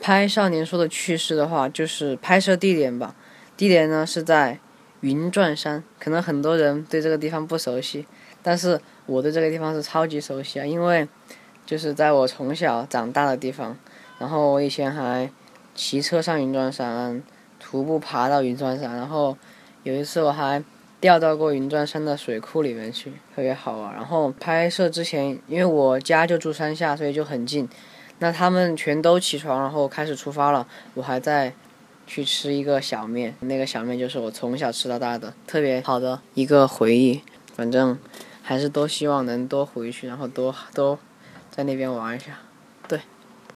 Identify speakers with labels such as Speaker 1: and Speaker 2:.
Speaker 1: 拍少年说的趣事的话，就是拍摄地点吧。地点呢是在云转山，可能很多人对这个地方不熟悉，但是我对这个地方是超级熟悉啊，因为就是在我从小长大的地方。然后我以前还骑车上云转山，徒步爬到云转山，然后有一次我还掉到过云转山的水库里面去，特别好玩。然后拍摄之前，因为我家就住山下，所以就很近。那他们全都起床，然后开始出发了。我还在去吃一个小面，那个小面就是我从小吃到大的，特别好的一个回忆。反正还是多希望能多回去，然后多多在那边玩一下。对